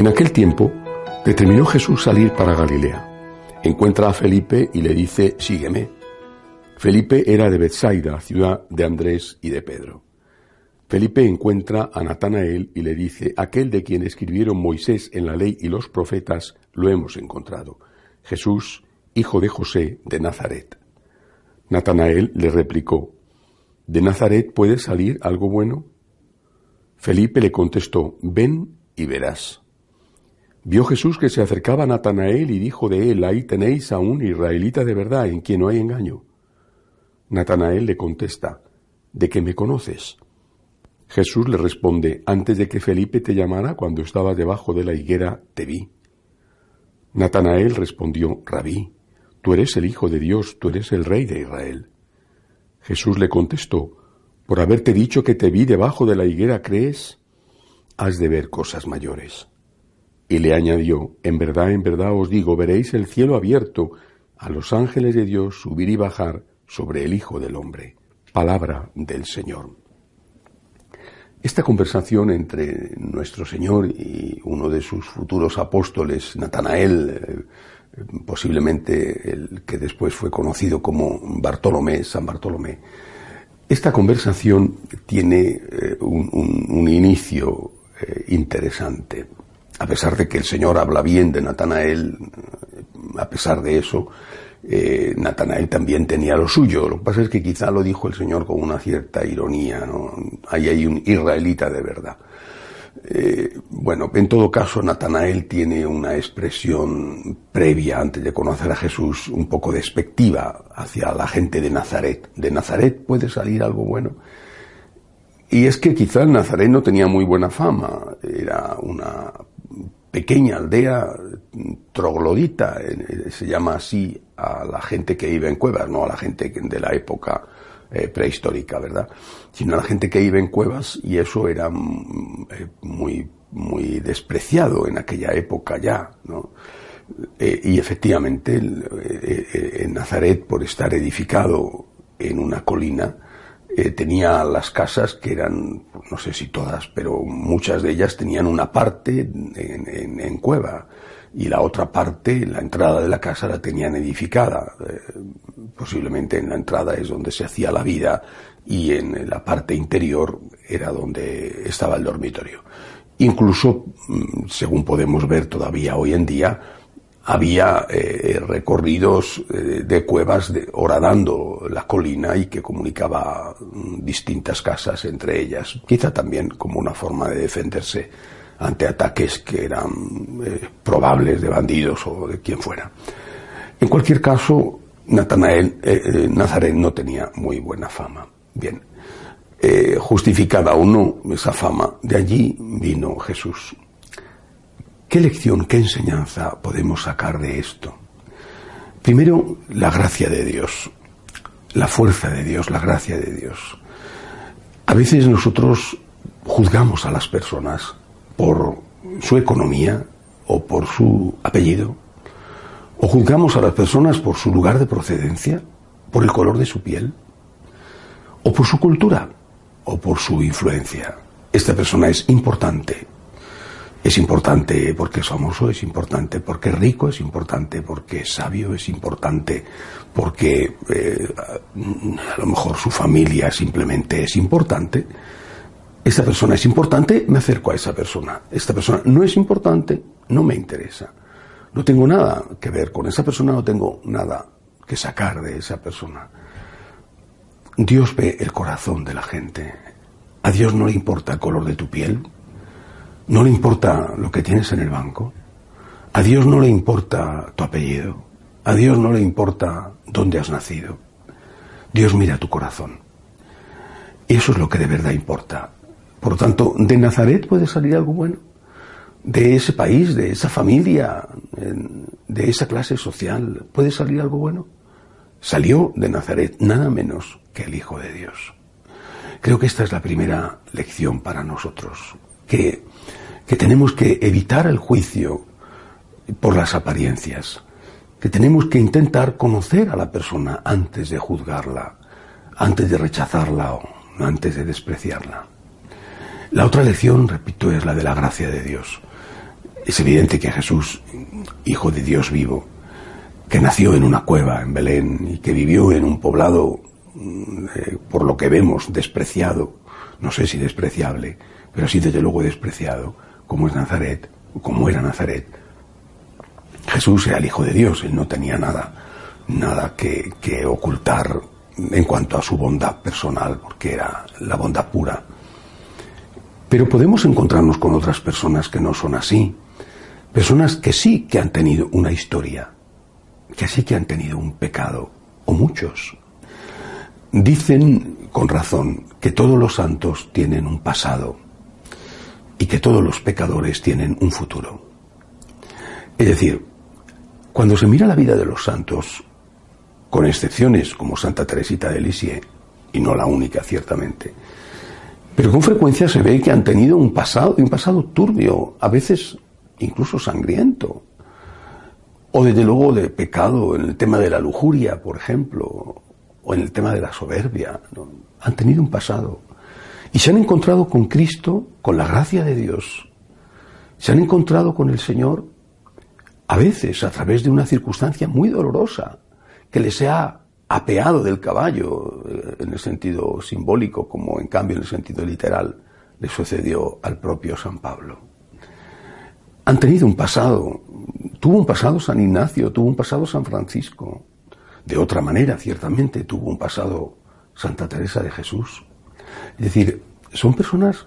En aquel tiempo, determinó Jesús salir para Galilea. Encuentra a Felipe y le dice, sígueme. Felipe era de Bethsaida, ciudad de Andrés y de Pedro. Felipe encuentra a Natanael y le dice, aquel de quien escribieron Moisés en la ley y los profetas, lo hemos encontrado. Jesús, hijo de José de Nazaret. Natanael le replicó, ¿de Nazaret puede salir algo bueno? Felipe le contestó, ven y verás. Vio Jesús que se acercaba a Natanael y dijo de él, ahí tenéis a un israelita de verdad en quien no hay engaño. Natanael le contesta, ¿de qué me conoces? Jesús le responde, antes de que Felipe te llamara, cuando estaba debajo de la higuera, te vi. Natanael respondió, Rabí, tú eres el Hijo de Dios, tú eres el Rey de Israel. Jesús le contestó, por haberte dicho que te vi debajo de la higuera, ¿crees? Has de ver cosas mayores. Y le añadió, En verdad, en verdad os digo, veréis el cielo abierto, a los ángeles de Dios subir y bajar sobre el Hijo del Hombre. Palabra del Señor. Esta conversación entre nuestro Señor y uno de sus futuros apóstoles, Natanael, eh, posiblemente el que después fue conocido como Bartolomé, San Bartolomé, esta conversación tiene eh, un, inicio eh, interesante a pesar de que el Señor habla bien de Natanael, a pesar de eso, eh, Natanael también tenía lo suyo. Lo que pasa es que quizá lo dijo el Señor con una cierta ironía. ¿no? Ahí hay un israelita de verdad. Eh, bueno, en todo caso, Natanael tiene una expresión previa antes de conocer a Jesús un poco despectiva hacia la gente de Nazaret. ¿De Nazaret puede salir algo bueno? Y es que quizá el Nazaret no tenía muy buena fama. Era una pequeña aldea troglodita, eh, se llama así a la gente que iba en cuevas, no a la gente de la época eh, prehistórica, ¿verdad? Sino a la gente que iba en cuevas y eso era mm, eh, muy, muy despreciado en aquella época ya, ¿no? y efectivamente en Nazaret, por estar edificado en una colina, eh, tenía las casas que eran, no sé si todas, pero muchas de ellas tenían una parte en, cueva y la otra parte, la entrada de la casa la tenían edificada. Eh, posiblemente en la entrada es donde se hacía la vida y en la parte interior era donde estaba el dormitorio. Incluso, mm, según podemos ver todavía hoy en día, había eh, recorridos eh, de cuevas de, horadando la colina y que comunicaba mm, distintas casas entre ellas, quizá también como una forma de defenderse ante ataques que eran eh, probables de bandidos o de quien fuera. En cualquier caso, Natanael, Nazaret no tenía muy buena fama. Bien, justificada o no esa fama, de allí vino Jesús ¿Qué lección, qué enseñanza podemos sacar de esto? Primero, la gracia de Dios, la fuerza de Dios, la gracia de Dios. A veces nosotros juzgamos a las personas por su economía o por su apellido, o juzgamos a las personas por su lugar de procedencia, por el color de su piel, o por su cultura, o por su influencia. Esta persona es importante, es importante porque es famoso, es importante porque es rico, es importante porque es sabio, es importante porque eh, a lo mejor su familia simplemente es importante. Esta persona es importante, me acerco a esa persona. Esta persona no es importante, no me interesa. No tengo nada que ver con esa persona, no tengo nada que sacar de esa persona. Dios ve el corazón de la gente. A Dios no le importa el color de tu piel, no le importa lo que tienes en el banco. A Dios no le importa tu apellido. A Dios no le importa dónde has nacido. Dios mira tu corazón. Eso es lo que de verdad importa. Por lo tanto, de Nazaret puede salir algo bueno. De ese país, de esa familia, de esa clase social, puede salir algo bueno. Salió de Nazaret nada menos que el Hijo de Dios. Creo que esta es la primera lección para nosotros, que, que tenemos que evitar el juicio por las apariencias, que tenemos que intentar conocer a la persona antes de juzgarla, antes de rechazarla o antes de despreciarla. La otra lección, repito, es la de la gracia de Dios. Es evidente que Jesús, Hijo de Dios vivo, que nació en una cueva en Belén y que vivió en un poblado, eh, por lo que vemos, despreciado, no sé si despreciable, pero sí desde luego despreciado, como es Nazaret, como era Nazaret. Jesús era el Hijo de Dios, él no tenía nada, nada que, que ocultar en cuanto a su bondad personal, porque era la bondad pura. Pero podemos encontrarnos con otras personas que no son así, personas que sí que han tenido una historia, que sí que han tenido un pecado, o muchos. Dicen con razón que todos los santos tienen un pasado y que todos los pecadores tienen un futuro. Es decir, cuando se mira la vida de los santos, con excepciones como Santa Teresita de Lisieux, y no la única ciertamente. Pero con frecuencia se ve que han tenido un pasado, un pasado turbio, a veces incluso sangriento, o desde luego de pecado en el tema de la lujuria, por ejemplo, o en el tema de la soberbia. Han tenido un pasado. Y se han encontrado con Cristo, con la gracia de Dios. Se han encontrado con el Señor, a veces a través de una circunstancia muy dolorosa, que les ha apeado del caballo eh, en el sentido simbólico, como en cambio en el sentido literal le sucedió al propio San Pablo. Han tenido un pasado, tuvo un pasado San Ignacio, tuvo un pasado San Francisco, de otra manera ciertamente tuvo un pasado Santa Teresa de Jesús. Es decir, son personas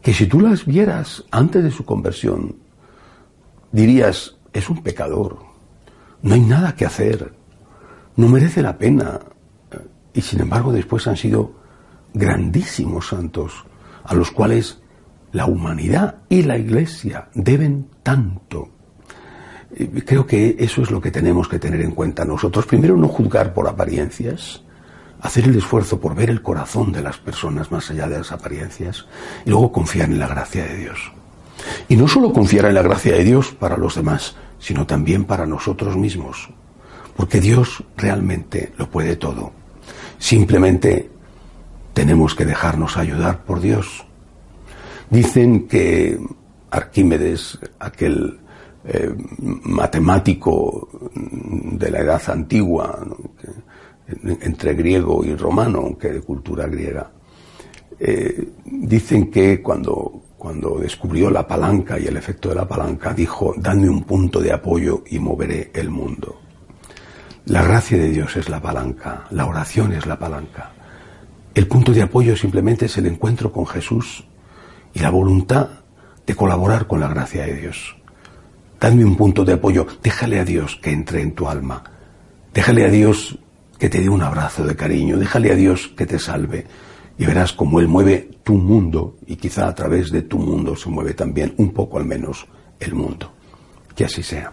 que si tú las vieras antes de su conversión, dirías, es un pecador, no hay nada que hacer, no merece la pena. Y sin embargo después han sido grandísimos santos a los cuales la humanidad y la Iglesia deben tanto. Creo que eso es lo que tenemos que tener en cuenta nosotros. Primero, no juzgar por apariencias, hacer el esfuerzo por ver el corazón de las personas más allá de las apariencias, y luego confiar en la gracia de Dios. Y no solo confiar en la gracia de Dios para los demás, sino también para nosotros mismos, porque Dios realmente lo puede todo. Simplemente tenemos que dejarnos ayudar por Dios. Dicen que Arquímedes, aquel eh, matemático de la edad antigua, entre griego y romano, aunque de cultura griega, eh, dicen que cuando, cuando descubrió la palanca y el efecto de la palanca, dijo, dame un punto de apoyo y moveré el mundo. La gracia de Dios es la palanca, la oración es la palanca. El punto de apoyo simplemente es el encuentro con Jesús y la voluntad de colaborar con la gracia de Dios. Dame un punto de apoyo, déjale a Dios que entre en tu alma, déjale a Dios que te dé un abrazo de cariño, déjale a Dios que te salve y verás cómo Él mueve tu mundo y quizá a través de tu mundo se mueve también un poco al menos el mundo. Que así sea.